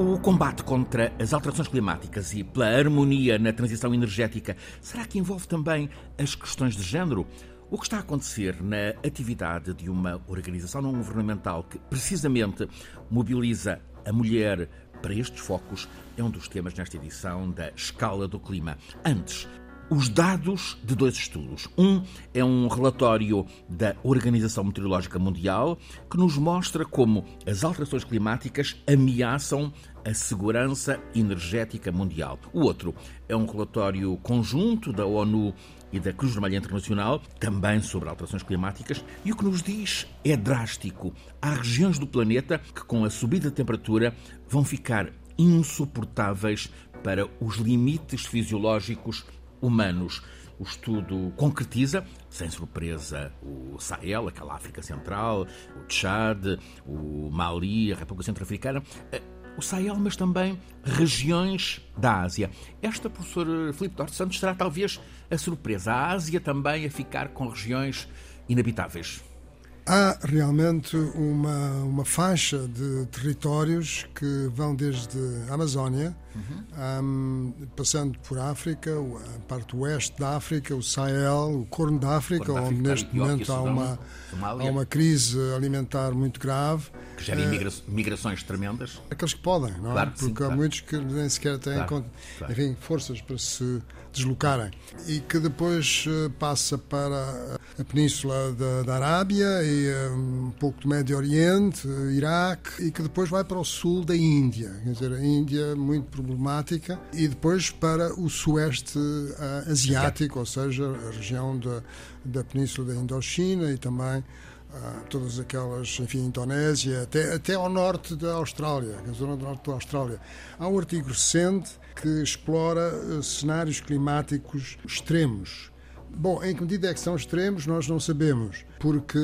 O combate contra as alterações climáticas e pela harmonia na transição energética, será que envolve também as questões de género? O que está a acontecer na atividade de uma organização não governamental que precisamente mobiliza a mulher para estes focos é um dos temas nesta edição da Escala do Clima. Antes, os dados de dois estudos. Um é um relatório da Organização Meteorológica Mundial que nos mostra como as alterações climáticas ameaçam a segurança energética mundial. O outro é um relatório conjunto da ONU e da Cruz Vermelha Internacional, também sobre alterações climáticas, e o que nos diz é drástico. Há regiões do planeta que, com a subida da temperatura, vão ficar insuportáveis para os limites fisiológicos humanos. O estudo concretiza, sem surpresa, o Sahel, aquela África Central, o Tchad, o Mali, a República Centro-Africana. Eh, o Sahel, mas também regiões da Ásia. Esta, professor Filipe Dorte Santos, será talvez a surpresa. A Ásia também a ficar com regiões inabitáveis. Há realmente uma, uma faixa de territórios que vão desde a Amazónia, uhum. um, passando por África, a parte oeste da África, o Sahel, o Corno da África, onde neste momento há uma, há uma crise alimentar muito grave. Que gera uh, migrações tremendas. Aqueles que podem, não é? Claro, Porque sim, há claro. muitos que nem sequer têm claro. Enfim, forças para se deslocarem. E que depois uh, passa para a Península da, da Arábia e um pouco do Médio Oriente, Iraque, e que depois vai para o sul da Índia. Quer dizer, a Índia muito problemática, e depois para o sueste uh, asiático, ou seja, a região da, da Península da Indochina e também todas aquelas, enfim, Indonésia, até, até ao norte da Austrália, a zona do norte da Austrália. Há um artigo recente que explora uh, cenários climáticos extremos Bom, em que medida é que são extremos, nós não sabemos, porque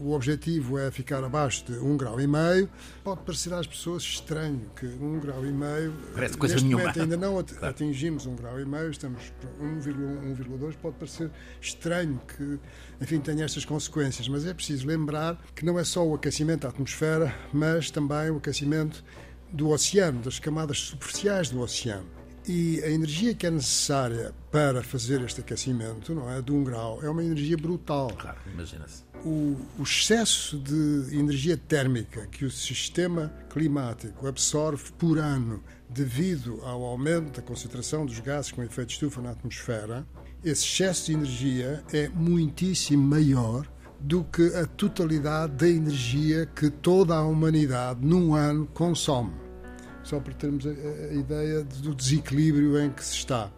o objetivo é ficar abaixo de um grau e meio. Pode parecer às pessoas estranho que um grau e meio. Parece coisa neste nenhuma. Momento ainda não atingimos um grau e meio, estamos para 1,2. Pode parecer estranho que, enfim, tenha estas consequências, mas é preciso lembrar que não é só o aquecimento da atmosfera, mas também o aquecimento do oceano, das camadas superficiais do oceano. E a energia que é necessária para fazer este aquecimento, não é, de um grau, é uma energia brutal. Claro, imagina-se. O, o, excesso de energia térmica que o sistema climático absorve por ano devido ao aumento da concentração dos gases com efeito estufa na atmosfera, esse excesso de energia é muitíssimo maior do que a totalidade da energia que toda a humanidade num ano consome só para termos a, a, ideia do desequilíbrio em que se está.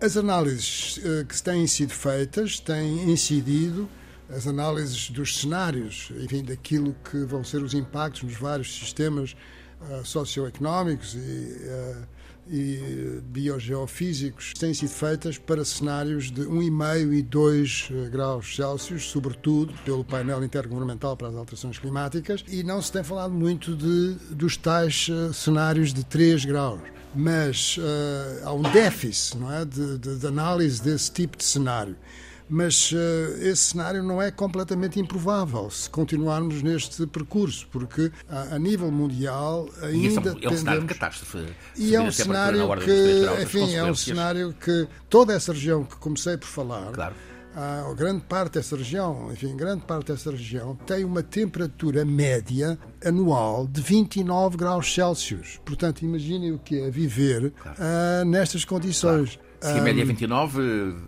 As análises uh, que têm sido feitas têm incidido, as análises dos cenários, enfim, daquilo que vão ser os impactos nos vários sistemas uh, socioeconómicos e uh, e biogeofísicos têm sido feitas para cenários de 1,5 e 2 graus Celsius, sobretudo pelo painel intergovernamental para as alterações climáticas, e não se tem falado muito de, dos tais cenários de 3 graus. Mas uh, há um déficit não é, de, de, de análise desse tipo de cenário mas uh, esse cenário não é completamente improvável se continuarmos neste percurso, porque a, a nível mundial ainda e é um, é um cenário de catástrofe. E é um cenário que, enfim, é um cenário que toda essa região que comecei por falar, claro. a grande parte dessa região, enfim, grande parte dessa região tem uma temperatura média anual de 29 graus Celsius. Portanto, imaginem o que é viver claro. uh, nestas condições. Claro. Se a média é 29,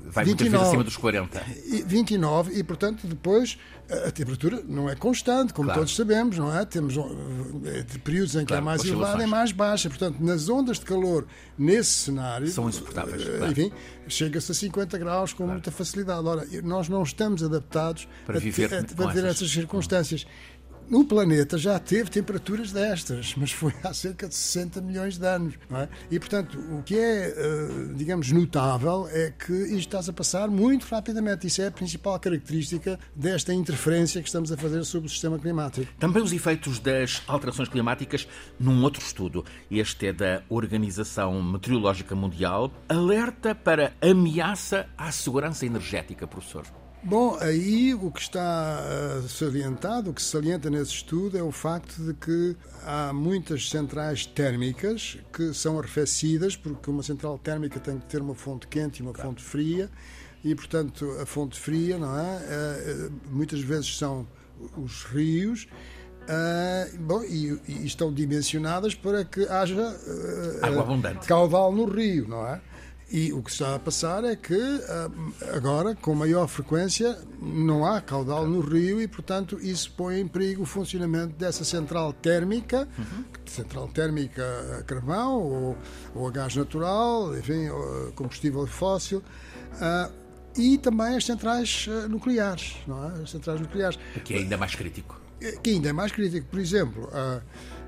vai 29, muitas vezes acima dos 40. 29, e portanto depois a temperatura não é constante, como claro. todos sabemos, não é? Temos períodos em que claro, é mais elevada e mais baixa. Portanto, nas ondas de calor, nesse cenário. São insuportáveis. Enfim, chega-se a 50 graus com muita facilidade. Ora, nós não estamos adaptados para viver, a, a, para viver essas circunstâncias. No planeta já teve temperaturas destas, mas foi há cerca de 60 milhões de anos. É? E, portanto, o que é, digamos, notável é que isto está-se a passar muito rapidamente. Isso é a principal característica desta interferência que estamos a fazer sobre o sistema climático. Também os efeitos das alterações climáticas num outro estudo. Este é da Organização Meteorológica Mundial. Alerta para ameaça à segurança energética, professor. Bom, aí o que está uh, salientado, o que se salienta nesse estudo é o facto de que há muitas centrais térmicas que são arrefecidas, porque uma central térmica tem que ter uma fonte quente e uma fonte fria, e portanto a fonte fria, não é? Uh, muitas vezes são os rios. Uh, bom, e, e, estão dimensionadas para que haja uh, água abundante. caudal no rio, não é? E o que está a passar é que ah, agora, com maior frequência, não há caudal no rio e, portanto, isso põe em perigo o funcionamento dessa central térmica, uhum. central térmica a carvão ou, ou a gás natural, enfim, combustível fóssil. Uh, e também as centrais ah, nucleares, não é? As centrais nucleares. O que é ainda mais crítico. É, que ainda é mais crítico. Por exemplo, a,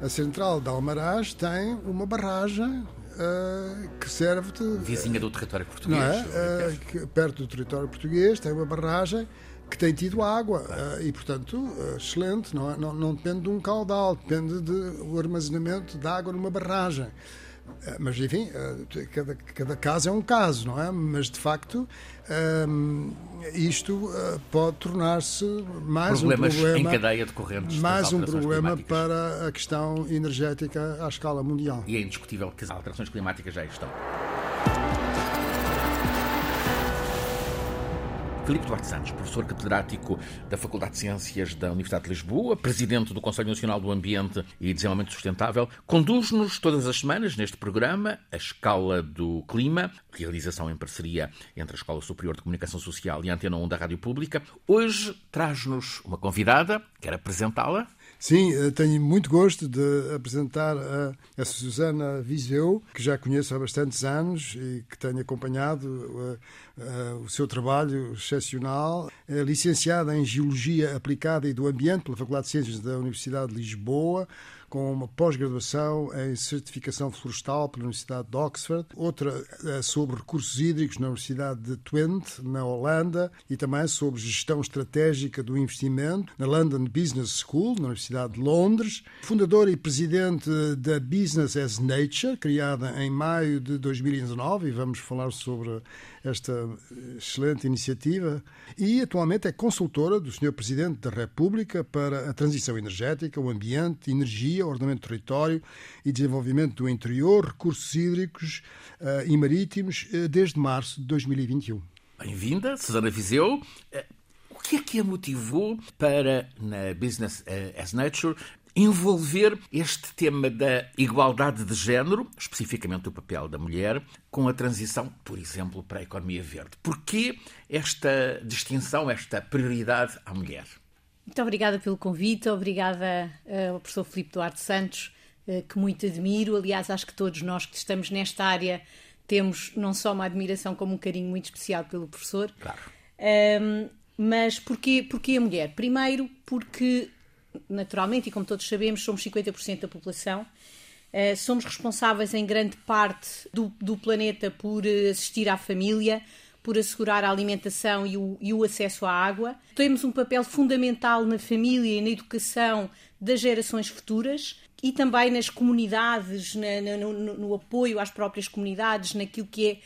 a central de Almaraz tem uma barragem uh, que serve de. Vizinha do território português. É? Uh, que, perto do território português, tem uma barragem que tem tido água uh, e, portanto, excelente. Não, é? não, não depende de um caudal, depende do armazenamento de água numa barragem. Eh, mas, enfim, eh, cada, cada caso é um caso, não é? Mas, de facto, um, ehm, isto uh, pode tornar-se mais Problemas um problema. em cadeia decorrentes Mais um problema para a questão energética à escala mundial. E é indiscutível que as alterações climáticas já estão. Filipe Duarte Santos, professor catedrático da Faculdade de Ciências da Universidade de Lisboa, presidente do Conselho Nacional do Ambiente e Desenvolvimento Sustentável, conduz-nos todas as semanas neste programa A Escala do Clima, realização em parceria entre a Escola Superior de Comunicação Social e a Antena 1 da Rádio Pública. Hoje traz-nos uma convidada, quer apresentá-la? Sim, eh, tenho muito gosto de apresentar a, a Susana Viseu, que já conheço há bastantes anos e que tenho acompanhado uh, uh, o seu trabalho excepcional. É licenciada em Geologia Aplicada e do Ambiente pela Faculdade de Ciências da Universidade de Lisboa com uma pós-graduação em certificação florestal pela Universidade de Oxford, outra eh, sobre recursos hídricos na Universidade de Twente, na Holanda, e também sobre gestão estratégica do investimento na London Business School, na Universidade de Londres, fundadora e presidente da Business as Nature, criada em maio de 2019, e vamos falar sobre esta excelente iniciativa e atualmente é consultora do Sr. Presidente da República para a transição energética, o ambiente, energia, ordenamento do território e desenvolvimento do interior, recursos hídricos uh, e marítimos uh, desde março de 2021. Bem-vinda, Susana Viseu. O que é que a motivou para, na Business as Nature, envolver este tema da igualdade de género, especificamente o papel da mulher, com a transição, por exemplo, para a economia verde. Porquê esta distinção, esta prioridade à mulher? Muito obrigada pelo convite, obrigada uh, ao professor Filipe Duarte Santos, uh, que muito admiro. Aliás, acho que todos nós que estamos nesta área temos não só uma admiração como um carinho muito especial pelo professor. Claro. Um, mas porquê, porquê a mulher? Primeiro, porque naturalmente, e como todos sabemos, somos 50% da população. Uh, somos responsáveis em grande parte do, do, planeta por assistir à família, por assegurar a alimentação e o, e o, acesso à água. Temos um papel fundamental na família e na educação das gerações futuras e também nas comunidades, na, na, no, no, apoio às próprias comunidades, naquilo que é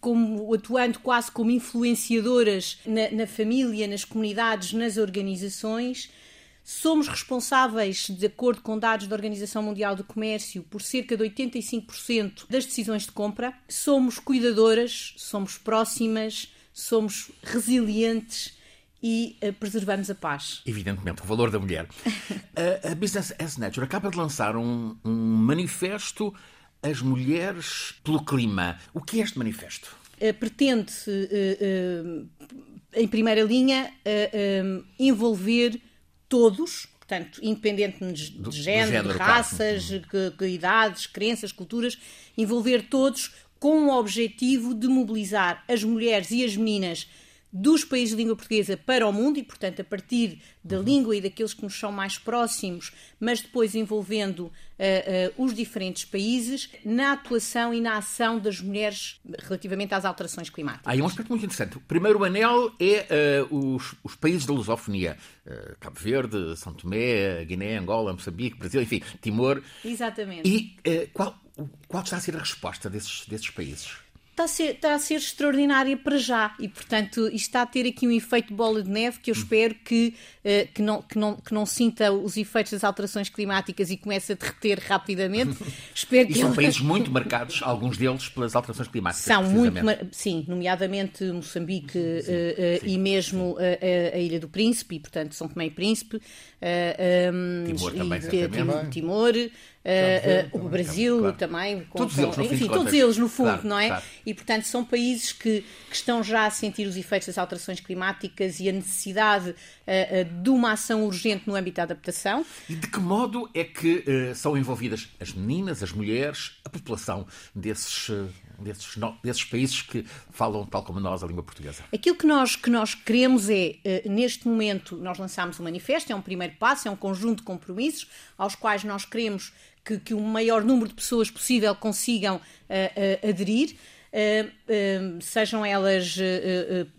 como atuando quase como influenciadoras na, na família, nas comunidades, nas organizações Somos responsáveis, de acordo com dados da Organização Mundial do Comércio, por cerca de 85% das decisões de compra. Somos cuidadoras, somos próximas, somos resilientes e uh, preservamos a paz. Evidentemente, o valor da mulher. a, Business as Nature acaba de lançar um, um manifesto As Mulheres pelo Clima. O que é este manifesto? Uh, pretende, uh, em primeira linha, envolver todos, portanto, independentemente de, de género, de raças, claro. que, que, idades, crenças, culturas, envolver todos com o objetivo de mobilizar as mulheres e as meninas dos países de língua portuguesa para o mundo e, portanto, a partir da uhum. língua e daqueles que nos são mais próximos, mas depois envolvendo uh, uh, os diferentes países na atuação e na ação das mulheres relativamente às alterações climáticas. Há um aspecto muito interessante. O primeiro anel é uh, os, os, países da lusofonia. Cabo Verde, São Tomé, Guiné, Angola, Moçambique, Brasil, enfim, Timor. Exatamente. E qual, qual está a ser a resposta desses, desses países? Está a, ser, está a ser extraordinária para já e, portanto, isto está a ter aqui um efeito bola de neve que eu espero que, uh, que, não, que, não, que não sinta os efeitos das alterações climáticas e comece a derreter rapidamente. espero e que são ele... países muito marcados, alguns deles, pelas alterações climáticas. São muito, sim, nomeadamente Moçambique sim, uh, sim, e mesmo a, a, Ilha do Príncipe, e, portanto, São Tomé e Príncipe. Um, Timor também, e, Timor, Uh, uh, o Brasil claro. também, com, todos eles, no enfim, todos eles no fundo, claro, não é? Claro. E portanto são países que, que, estão já a sentir os efeitos das alterações climáticas e a necessidade uh, de uma ação urgente no âmbito da adaptação. E de que modo é que são envolvidas as meninas, as mulheres, a população desses desses, desses países que falam, tal como nós, a língua portuguesa? Aquilo que nós, que nós queremos é, neste momento, nós lançámos um manifesto, é um primeiro passo, é um conjunto de compromissos aos quais nós queremos que, que o maior número de pessoas possível consigam uh, uh, aderir. Uh, sejam elas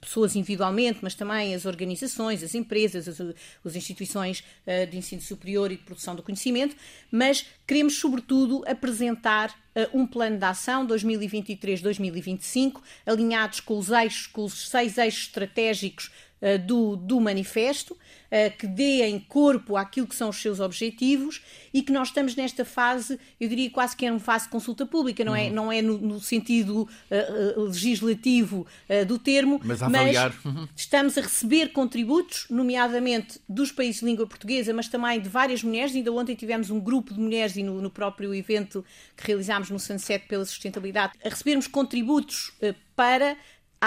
pessoas individualmente, mas também as organizações, as empresas, as, as instituições de ensino superior e de produção do conhecimento, mas queremos, sobretudo, apresentar um plano de ação 2023-2025, alinhados com os eixos, com os seis eixos estratégicos do, do manifesto, que deem corpo àquilo que são os seus objetivos e que nós estamos nesta fase, eu diria quase que é uma fase de consulta pública, não é, uhum. não é no, no sentido uh, legislativo do termo, mas, mas uhum. estamos a receber contributos, nomeadamente dos países de língua portuguesa, mas também de várias mulheres. Ainda ontem tivemos um grupo de mulheres e no, no próprio evento que realizámos no Sunset pela sustentabilidade, a recebermos contributos para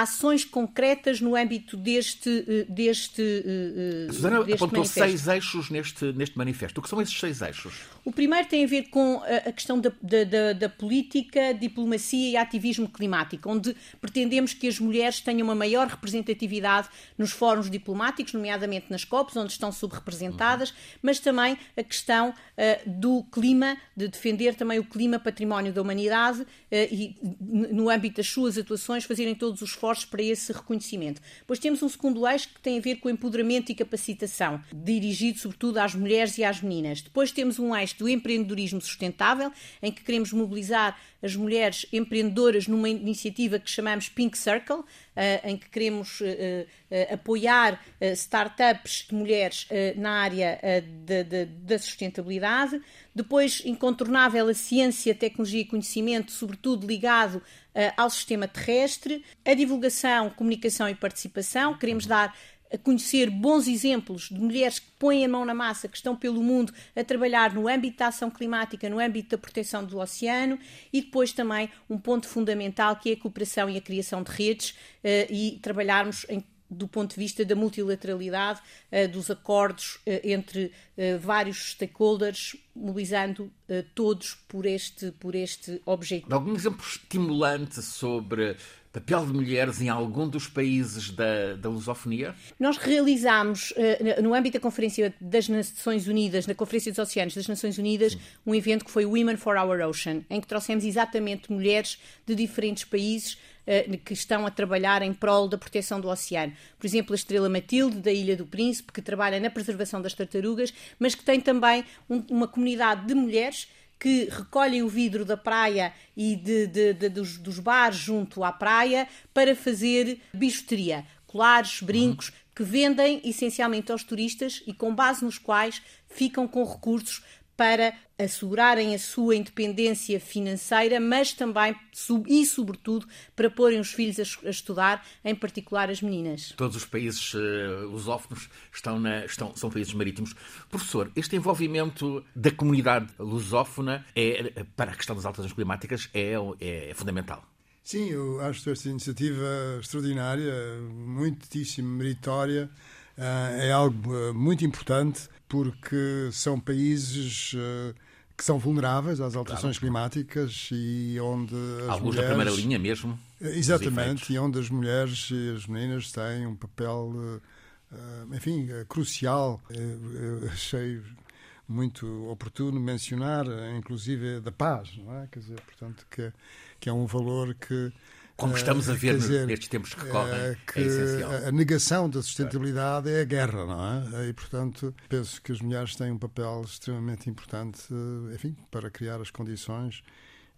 ações concretas no âmbito deste. Eh, deste eh, Susana deste apontou manifesto. seis eixos neste, neste manifesto. O que são esses seis eixos? O primeiro tem a ver com a questão da, da, da, política, diplomacia e ativismo climático, onde pretendemos que as mulheres tenham uma maior representatividade nos fóruns diplomáticos, nomeadamente nas COPs, onde estão subrepresentadas, uhum. mas também a questão uh, do clima, de defender também o clima património da humanidade uh, e, no âmbito das suas atuações, fazerem todos os esforços para esse reconhecimento. Depois temos um segundo eixo que tem a ver com o empoderamento e capacitação, dirigido sobretudo às mulheres e às meninas. Depois temos um eixo do empreendedorismo sustentável, em que queremos mobilizar as mulheres empreendedoras numa iniciativa que chamamos Pink Circle, Uh, em que queremos uh, uh, apoiar startups de mulheres na área da sustentabilidade. Depois, incontornável, a ciência, tecnologia e conhecimento, sobretudo ligado ao sistema terrestre. A divulgação, comunicação e participação. Queremos dar a conhecer bons exemplos de mulheres que põem a mão na massa, que estão pelo mundo a trabalhar no âmbito da ação climática, no âmbito da proteção do oceano e depois também um ponto fundamental que é a cooperação e a criação de redes uh, e trabalharmos em do ponto de vista da multilateralidade uh, dos acordos uh, entre vários stakeholders, mobilizando todos por este, por este objetivo. Algum exemplo estimulante sobre papel de mulheres em algum dos países da, da lusofonia? Nós realizámos, uh, no âmbito da Conferência das Nações Unidas, na Conferência dos Oceanos das Nações Unidas, Sim. um evento que foi Women for Our Ocean, em que trouxemos exatamente mulheres de diferentes países uh, que estão a trabalhar em prol da proteção do oceano. Por exemplo, a Estrela Matilde, da Ilha do Príncipe, que trabalha na preservação das tartarugas, mas que tem também um, uma comunidade de mulheres que recolhem o vidro da praia e de, de, de, dos, dos, bares junto à praia para fazer bijuteria, colares, brincos, uhum. que vendem essencialmente aos turistas e com base nos quais ficam com recursos para assegurarem a sua independência financeira, mas também e sobretudo para porem os filhos a, estudar, em particular as meninas. Todos os países uh, lusófonos estão na, estão, são países marítimos. Professor, este envolvimento da comunidade lusófona é, para a questão das alterações climáticas é, é, é fundamental. Sim, eu acho esta iniciativa extraordinária, muitíssimo meritória, é algo uh, muito importante porque são países uh, que são vulneráveis às alterações claro. climáticas e onde as Alguns mulheres... da primeira linha mesmo. Exatamente, e onde as mulheres e as meninas têm um papel, enfim, crucial. Eu achei muito oportuno mencionar, inclusive, da paz, não é? Quer dizer, portanto, que, que é um valor que como estamos a eh, ver dizer, nestes tempos que correm, é, que é essencial. A negação da sustentabilidade é a guerra, não é? E, portanto, penso que as mulheres têm um papel extremamente importante, enfim, para criar as condições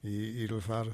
e, levar,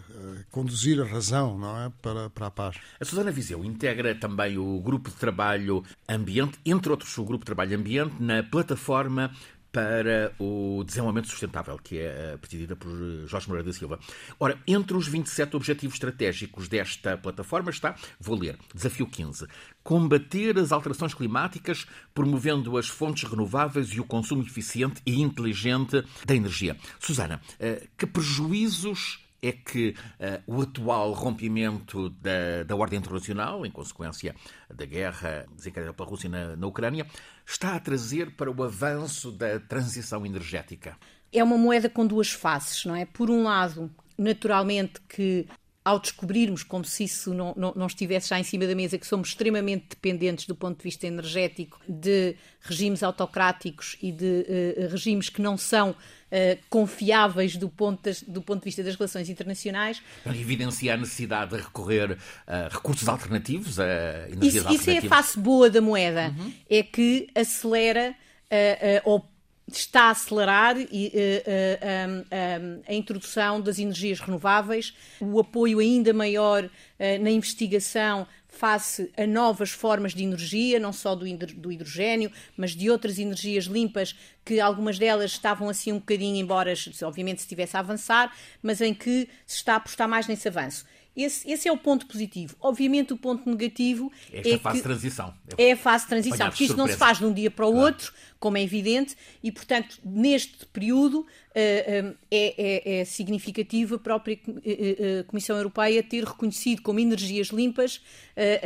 conduzir a razão não é? para, para a paz. A Susana Viseu integra também o grupo de trabalho Ambiente, entre outros o grupo de trabalho Ambiente, na plataforma para o desenvolvimento sustentável, que é presidida por Jorge Moreira da Silva. Ora, entre os 27 objetivos estratégicos desta plataforma está, vou ler, desafio 15, combater as alterações climáticas promovendo as fontes renováveis e o consumo eficiente e inteligente da energia. Susana, eh, que prejuízos é que uh, o atual rompimento da, da ordem internacional, em consequência da guerra desencadeada pela Rússia na, na Ucrânia, está a trazer para o avanço da transição energética? É uma moeda com duas faces, não é? Por um lado, naturalmente que ao descobrirmos, como se isso não, não, não, estivesse já em cima da mesa, que somos extremamente dependentes do ponto de vista energético de regimes autocráticos e de uh, regimes que não são uh, confiáveis do ponto, das, do ponto de vista das relações internacionais. Evidencia a necessidade de recorrer a recursos alternativos, a energias isso, alternativas. Isso é a face boa da moeda, uhum. é que acelera uh, ou está a acelerar uh, uh, a introdução das energias renováveis, o apoio ainda maior uh, na investigação face a novas formas de energia, não só do, hidrogênio, mas de outras energias limpas, que algumas delas estavam assim um bocadinho, embora obviamente se estivesse a avançar, mas em que se está a apostar mais nesse avanço. Esse, esse, é o ponto positivo. Obviamente, o ponto negativo Esta é fase de transição. É a fase de transição, porque isto não se faz de um dia para o claro. outro, como é evidente, e, portanto, neste período uh, uh, é, é, é, significativo a própria uh, Comissão Europeia ter reconhecido como energias limpas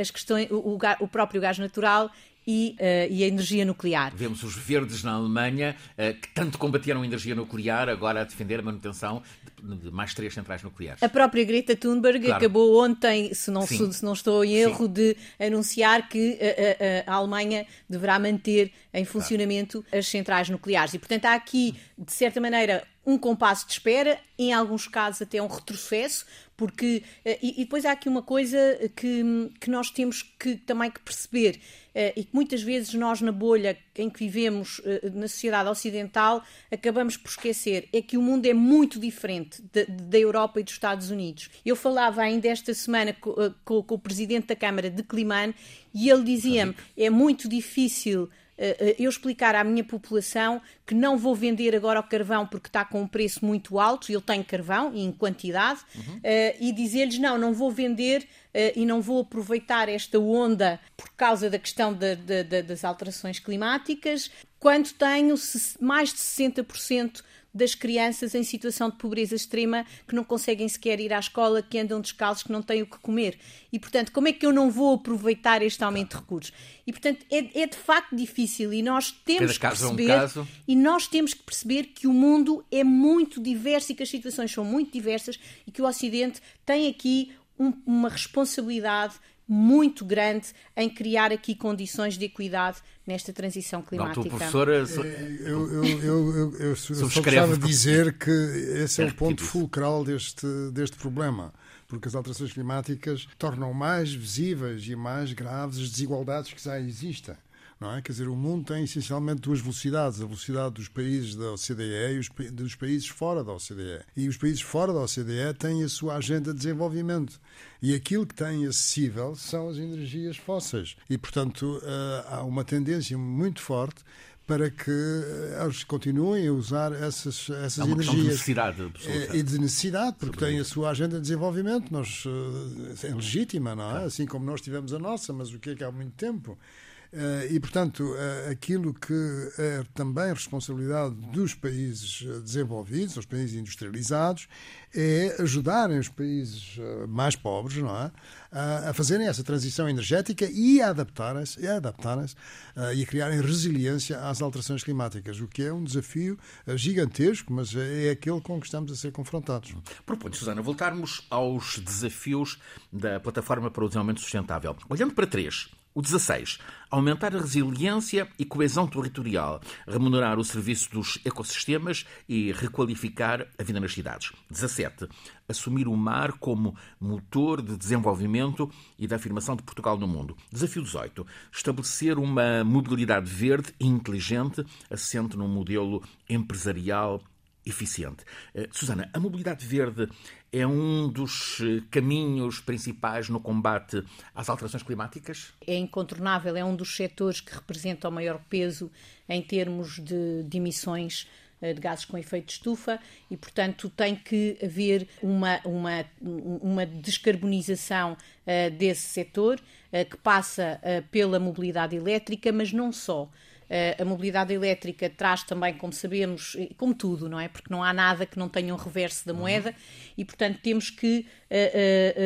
as questões, o, o próprio gás natural e, uh, e, a energia nuclear. Vemos os verdes na Alemanha, uh, que tanto combateram a energia nuclear, agora a defender a manutenção de, mais três centrais nucleares. A própria Greta Thunberg claro. acabou ontem, se não, se, se, não estou em erro, Sim. de anunciar que a, eh, a, a, Alemanha deverá manter em funcionamento claro. as centrais nucleares. E, portanto, há aqui, de certa maneira, um compasso de espera, em alguns casos até um retrocesso, porque e, e depois há aqui uma coisa que, que nós temos que também que perceber eh, e que muitas vezes nós, na bolha em que vivemos eh, na sociedade ocidental, acabamos por esquecer, é que o mundo é muito diferente da Europa e dos Estados Unidos. Eu falava ainda esta semana com, eh, com, com o presidente da Câmara de Climane e ele dizia-me: é muito difícil eu explicar à minha população que não vou vender agora o carvão porque está com um preço muito alto, eu tenho carvão em quantidade, uhum. e dizer-lhes não, não vou vender e não vou aproveitar esta onda por causa da questão de, de, de, das alterações climáticas, quando tenho mais de 60% das crianças em situação de pobreza extrema que não conseguem sequer ir à escola, que andam descalços, que não têm o que comer. E, portanto, como é que eu não vou aproveitar este aumento de recursos? E, portanto, é, é de facto difícil e nós temos que perceber é um e nós temos que perceber que o mundo é muito diverso e que as situações são muito diversas e que o Ocidente tem aqui um, uma responsabilidade muito grande em criar aqui condições de equidade nesta transição climática. Não, professora... É, eu, eu, eu, eu, só gostava de dizer que esse é o ponto fulcral deste, deste problema porque as alterações climáticas tornam mais visíveis e mais graves as desigualdades que já existem não é? Quer dizer, o mundo tem essencialmente duas velocidades, a velocidade dos países da OCDE e os, dos países fora da OCDE. E os países fora da OCDE têm a sua agenda de desenvolvimento. E aquilo que têm acessível são as energias fósseis. E, portanto, eh, há uma tendência muito forte para que eh, eles continuem a usar essas, essas é uma energias. De necessidade absoluta. E de necessidade, porque têm a sua agenda de desenvolvimento, nós, eh, é legítima, não é? Assim como nós tivemos a nossa, mas o que é que há muito tempo? Eh, e, portanto, eh, aquilo que é também responsabilidade dos países eh, desenvolvidos, os países industrializados, é ajudarem os países mais pobres não é? a fazerem essa transição energética e a adaptarem-se a adaptarem e a criarem resiliência às alterações climáticas, o que é um desafio gigantesco, mas é aquele com que estamos a ser confrontados. Proponho, Susana, voltarmos aos desafios da Plataforma para o Desenvolvimento Sustentável. Olhando para três, o 16. Aumentar a resiliência e coesão territorial, remunerar o serviço dos ecossistemas e requalificar a vida nas cidades. 17. Assumir o mar como motor de desenvolvimento e da afirmação de Portugal no mundo. Desafio 18. Estabelecer uma mobilidade verde e inteligente, assente num modelo empresarial eficiente. Uh, Susana, a mobilidade verde é um dos eh, caminhos principais no combate às alterações climáticas? É incontornável, é um dos setores que representa o maior peso em termos de, de emissões eh, de gases com efeito de estufa e, portanto, tem que haver uma, uma, uma descarbonização uh, desse setor uh, que passa uh, pela mobilidade elétrica, mas não só. A mobilidade elétrica traz também, como sabemos, como tudo, não é? Porque não há nada que não tenha um reverso da moeda e, portanto, temos que,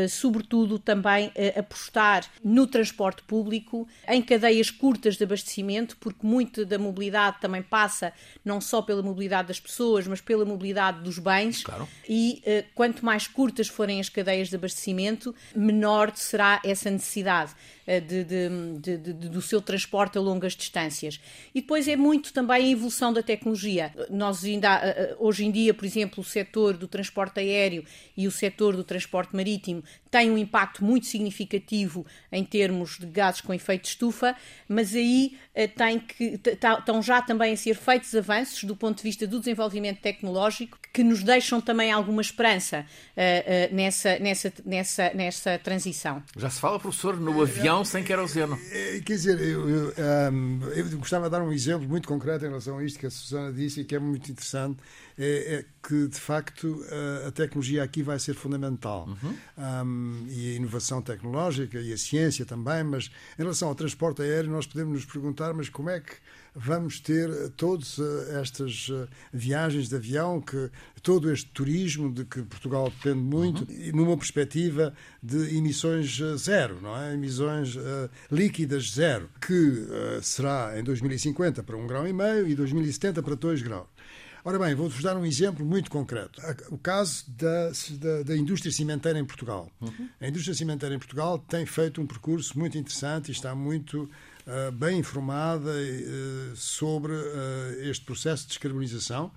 sobretudo, também apostar no transporte público, em cadeias curtas de abastecimento, porque muito da mobilidade também passa não só pela mobilidade das pessoas, mas pela mobilidade dos bens. Claro. E quanto mais curtas forem as cadeias de abastecimento, menor será essa necessidade de, de, de, do seu transporte a longas distâncias. E depois é muito também a evolução da tecnologia. Nós ainda, hoje em dia, por exemplo, o setor do transporte aéreo e o setor do transporte marítimo têm um impacto muito significativo em termos de gases com efeito de estufa, mas aí tem que, estão já também a ser feitos avanços do ponto de vista do desenvolvimento tecnológico que nos deixam também alguma esperança nessa, nessa, nessa, nessa transição. Já se fala, professor, no avião sem queroseno. É, quer dizer, eu, eu, um, eu, gostava de dar um exemplo muito concreto em relação a isto que a Susana disse e que é muito interessante, é, é que de facto a, a, tecnologia aqui vai ser fundamental uhum. um, e a inovação tecnológica e a ciência também, mas em relação ao transporte aéreo nós podemos nos perguntar, mas como é que vamos ter todas eh, estas eh, viagens de avião, que todo este turismo de que Portugal depende muito, uhum. numa perspectiva de emissões eh, zero, não é? Emissões uh, líquidas zero, que uh, será em 2050 para um grau e meio e 2070 para dois graus. Ora bem, vou-vos dar um exemplo muito concreto. O caso da, da, da indústria cimenteira em Portugal. Uhum. A indústria cimenteira em Portugal tem feito um percurso muito interessante e está muito uh, bem informada uh, sobre uh, este processo de descarbonização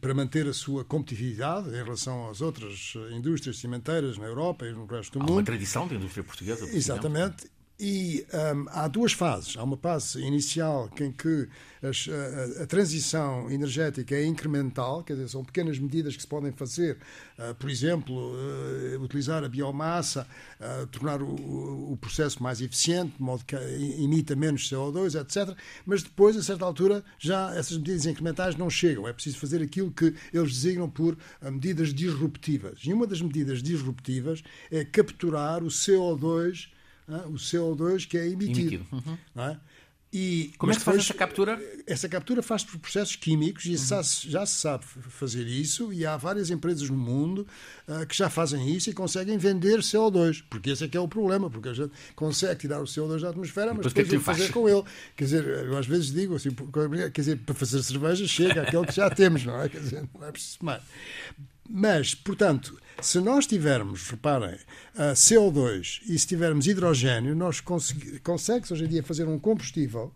para manter a sua competitividade em relação às outras indústrias cimenteiras na Europa e no resto do Há mundo. Há uma tradição da indústria portuguesa. Exatamente. E um, há duas fases. Há uma fase inicial em que as, a, a, transição energética é incremental, quer dizer, são pequenas medidas que se podem fazer, uh, por exemplo, uh, utilizar a biomassa, uh, tornar o, o, processo mais eficiente, de modo que emita menos CO2, etc. Mas depois, a certa altura, já essas medidas incrementais não chegam. É preciso fazer aquilo que eles designam por medidas disruptivas. E uma das medidas disruptivas é capturar o CO2 o CO2 que é emitido. emitido. Uhum. É? E, Como é que faz essa captura? Essa captura faz por processos químicos e uhum. já, já, se sabe fazer isso e há várias empresas no mundo uh, que já fazem isso e conseguem vender CO2, porque esse é que é o problema, porque a gente consegue tirar o CO2 da atmosfera, mas depois, depois o que fazer com ele? Quer dizer, eu às vezes digo assim, quer dizer, para fazer cerveja chega aquele que já temos, não é? Quer dizer, não é preciso mais. Mas, portanto, se nós tivermos, reparem, CO2 e se tivermos hidrogênio, nós consegue-se hoje em dia fazer um combustível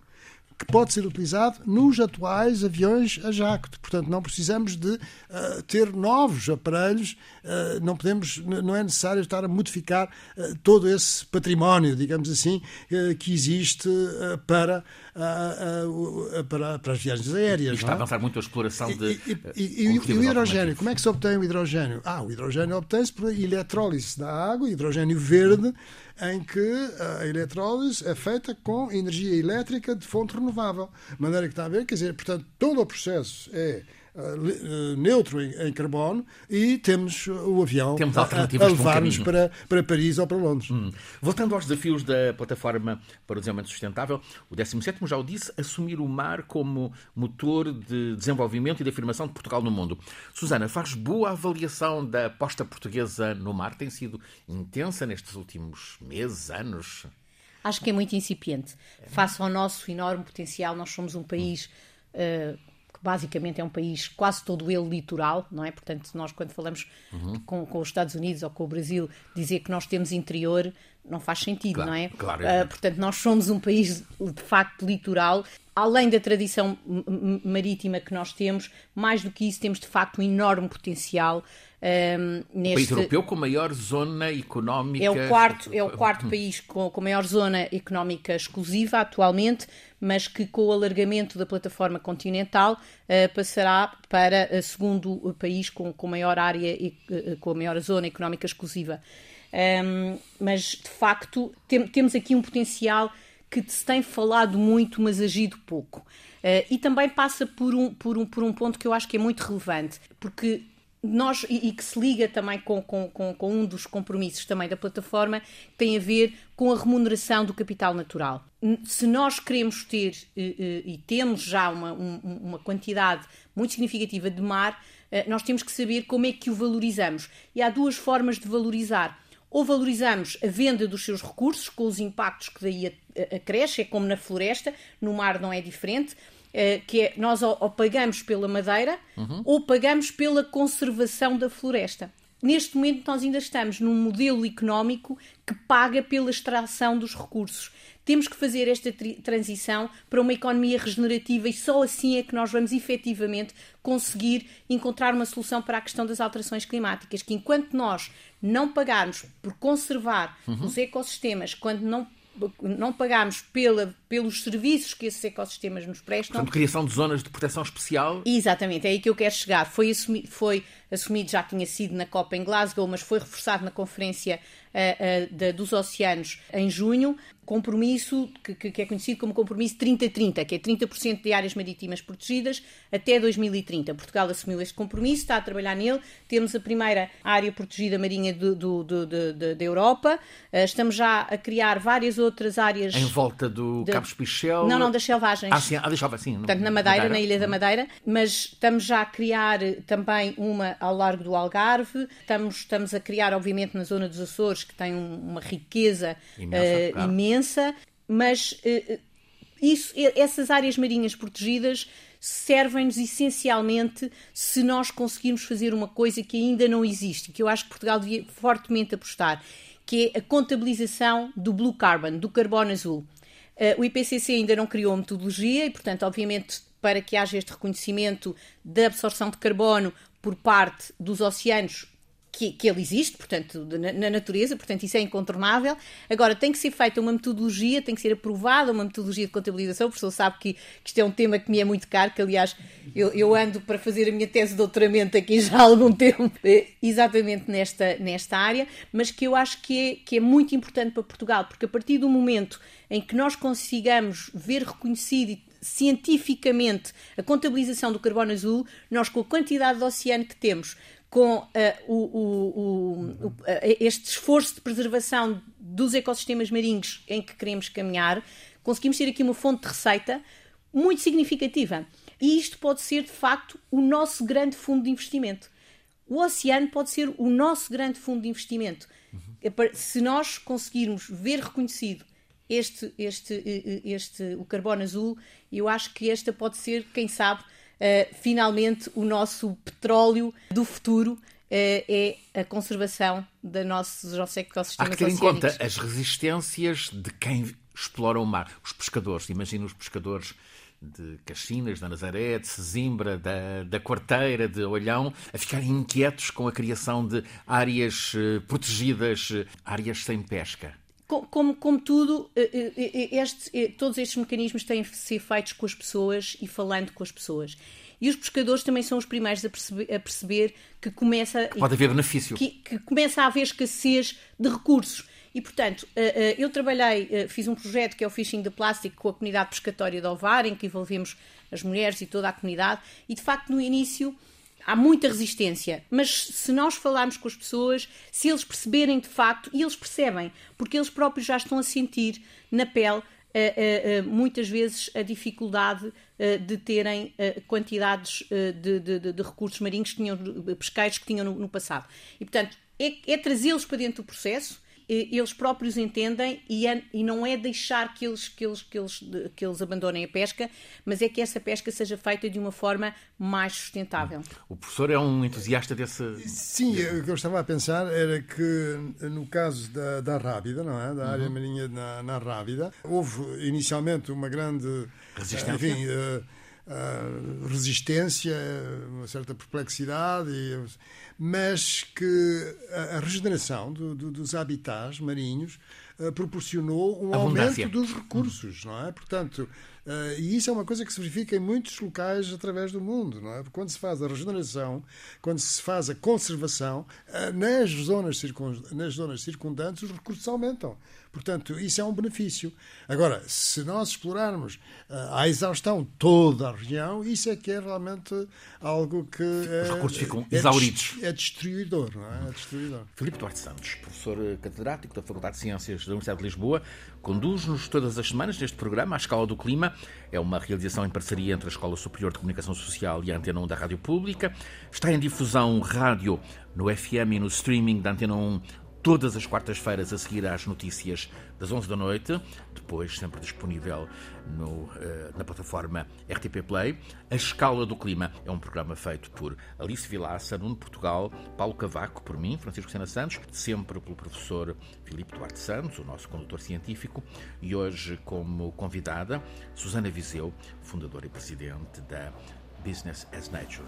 que pode ser utilizado nos atuais aviões a jato. Portanto, não precisamos de uh, ter novos aparelhos, uh, não podemos, não é necessário estar a modificar uh, todo esse património, digamos assim, que existe para, para, para, as viagens aéreas. E está a é? avançar muito a exploração de. E, e, e, e o hidrogênio, como é que se obtém o hidrogênio? Ah, o hidrogênio obtém-se por eletrólise da água, hidrogênio verde em que a eletrólise é feita com energia elétrica de fonte renovável. De maneira que está a ver, quer dizer, portanto, todo o processo é neutro em, em, carbono e temos o avião temos alternativas a, a levar-nos para, para Paris ou para Londres. Hum. Voltando aos desafios da plataforma para o desenvolvimento sustentável, o 17 já o disse, assumir o mar como motor de desenvolvimento e de afirmação de Portugal no mundo. Susana, faz boa avaliação da aposta portuguesa no mar? Tem sido intensa nestes últimos meses, anos? Acho que é muito incipiente. Face ao nosso enorme potencial, nós somos um país uh, basicamente é um país quase todo ele litoral, não é? Portanto, nós quando falamos uhum. com, com, os Estados Unidos ou com o Brasil, dizer que nós temos interior não faz sentido, claro, não é? Claro, uh, portanto, nós somos um país de facto litoral. Além da tradição marítima que nós temos, mais do que isso, temos de facto um enorme potencial um, neste... País europeu com maior zona económica. É o quarto, é o quarto país com, com maior zona económica exclusiva atualmente, mas que com o alargamento da plataforma continental uh, passará para o segundo país com, com maior área e uh, com a maior zona económica exclusiva. Um, mas de facto tem, temos aqui um potencial que se tem falado muito, mas agido pouco. Uh, e também passa por um, por, um, por um ponto que eu acho que é muito relevante, porque nós, e, e, que se liga também com, com, com, com, um dos compromissos também da plataforma, tem a ver com a remuneração do capital natural. Se nós queremos ter, e, eh, eh, e temos já uma, uma quantidade muito significativa de mar, eh, nós temos que saber como é que o valorizamos. E há duas formas de valorizar. Ou valorizamos a venda dos seus recursos, com os impactos que daí acresce, é como na floresta, no mar não é diferente que é nós ou, pagamos pela madeira uhum. ou pagamos pela conservação da floresta. Neste momento, nós ainda estamos num modelo económico que paga pela extração dos recursos. Temos que fazer esta transição para uma economia regenerativa e só assim é que nós vamos efetivamente conseguir encontrar uma solução para a questão das alterações climáticas. Que enquanto nós não pagarmos por conservar uhum. os ecossistemas, quando não não pagamos pela, pelos serviços que esses ecossistemas nos prestam. Portanto, criação de zonas de proteção especial. Exatamente, é aí que eu quero chegar. Foi, assumi, foi assumido, já tinha sido na COP em Glasgow, mas foi reforçado na Conferência uh, uh, de, dos Oceanos em junho compromisso que, que, é conhecido como compromisso 30-30, que é 30% de áreas marítimas protegidas até 2030. Portugal assumiu este compromisso, está a trabalhar nele. Temos a primeira área protegida marinha do, do, do, do da Europa. Uh, estamos já a criar várias outras áreas. Em volta do de... Cabo Espichel? Não, não, das selvagens. Ah, sim, ah, deixava sim. Portanto, na Madeira, Madeira, na Ilha da Madeira. Mas estamos já a criar também uma ao largo do Algarve. Estamos, estamos a criar, obviamente, na zona dos Açores, que tem uma riqueza imensa. Uh, imensa mas uh, isso, essas áreas marinhas protegidas servem-nos essencialmente se nós conseguirmos fazer uma coisa que ainda não existe, que eu acho que Portugal devia fortemente apostar, que é a contabilização do blue carbon, do carbono azul. Uh, o IPCC ainda não criou metodologia e, portanto, obviamente, para que haja este reconhecimento da absorção de carbono por parte dos oceanos, que, que ele existe, portanto, na, na, natureza, portanto, isso é incontornável. Agora, tem que ser feita uma metodologia, tem que ser aprovada uma metodologia de contabilização. O professor sabe que, que isto é um tema que me é muito caro, que, aliás, eu, eu ando para fazer a minha tese de doutoramento aqui já há algum tempo, exatamente nesta, nesta área, mas que eu acho que é, que é muito importante para Portugal, porque a partir do momento em que nós consigamos ver reconhecido cientificamente a contabilização do carbono azul, nós, com a quantidade de oceano que temos, com uh, o, o, o, uh, este esforço de preservação dos ecossistemas marinhos em que queremos caminhar, conseguimos ter aqui uma fonte de receita muito significativa. E isto pode ser, de facto, o nosso grande fundo de investimento. O oceano pode ser o nosso grande fundo de investimento. Uhum. Se nós conseguirmos ver reconhecido este, este, este, o carbono azul, eu acho que esta pode ser, quem sabe, uh, finalmente o nosso petróleo do futuro uh, é a conservação da nossos, nossos ecossistemas Há que ter em conta as resistências de quem explora o mar. Os pescadores, imagina os pescadores de Caxinas, da Nazaré, de Sesimbra, da, da Quarteira, de Olhão, a ficarem inquietos com a criação de áreas protegidas, áreas sem pesca como, como tudo, eh, eh, eh, este, todos estes mecanismos têm que ser feitos com as pessoas e falando com as pessoas. E os pescadores também são os primeiros a perceber, a perceber que começa. Que pode haver benefício. Que, que, começa a haver escassez de recursos. E, portanto, eu trabalhei, fiz um projeto que é o Fishing de Plástico com a comunidade pescatória de Ovar, em que envolvemos as mulheres e toda a comunidade, e de facto, no início há muita resistência, mas se nós falarmos com as pessoas, se eles perceberem de facto, e eles percebem, porque eles próprios já estão a sentir na pele uh, uh, uh, muitas vezes a dificuldade de terem quantidades de, de, de, recursos marinhos que tinham, pesqueiros que tinham no, no passado. E portanto, é, é trazê-los para dentro do processo eles próprios entendem e, é, e não é deixar que eles, que, eles, que, eles, que eles abandonem a pesca, mas é que essa pesca seja feita de uma forma mais sustentável. O professor é um entusiasta desse. Sim, o que eu estava a pensar era que no caso da, da Rábida, não é? Da área uhum. marinha na, na Rábida, houve inicialmente uma grande. Resistência. Enfim, uh, uh, resistência, uma certa perplexidade, e, mas que a, a regeneração do, do, dos habitats marinhos uh, proporcionou um aumento dos recursos, não é? Portanto, Uh, e isso é uma coisa que se verifica em muitos locais através do mundo. Não é? Quando se faz a regeneração, quando se faz a conservação, uh, nas, zonas nas zonas circundantes os recursos aumentam. Portanto, isso é um benefício. Agora, se nós explorarmos uh, à exaustão toda a região, isso é que é realmente algo que. Os recursos ficam é, exauridos. É destruidor, não é? é destruidor. Filipe Duarte Santos, professor catedrático da Faculdade de Ciências da Universidade de Lisboa, conduz-nos todas as semanas neste programa, à Escala do Clima. É uma realização em parceria entre a Escola Superior de Comunicação Social e a Antena 1 da Rádio Pública. Está em difusão rádio no FM e no streaming da Antena 1 todas as quartas-feiras a seguir às notícias das 11 da noite, depois sempre disponível no, eh, na plataforma RTP Play. A Escala do Clima é um programa feito por Alice Vilaça, Nuno Portugal, Paulo Cavaco, por mim, Francisco Sena Santos, sempre pelo professor Filipe Duarte Santos, o nosso condutor científico, e hoje como convidada Susana Viseu, fundadora e presidente da Business as Nature.